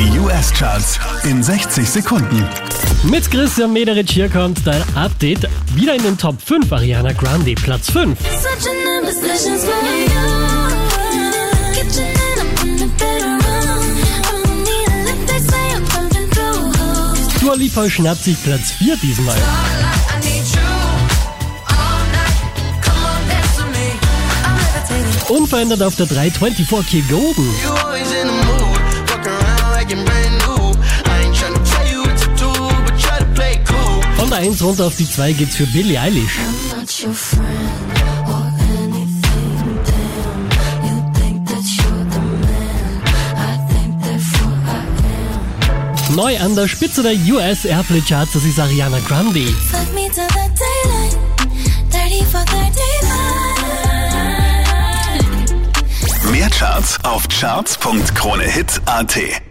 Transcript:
Die US-Charts in 60 Sekunden. Mit Christian Mederich hier kommt dein Update. Wieder in den Top 5 Ariana Grande, Platz 5. Such an imposition's for you. Kitchen and I'm in the bedroom. I'm needing like they say I'm pumping through. Dua Lipa schnappt sich Platz 4 diesmal. Unverändert auf der 3 24 K Golden. Von der 1 runter auf die 2 geht's für Billie Eilish. Neu an der Spitze der US Airplay Charts, das ist Ariana Grande. Fuck me till the daylight. 30 for 39. Mehr Charts auf charts.kronehit.at.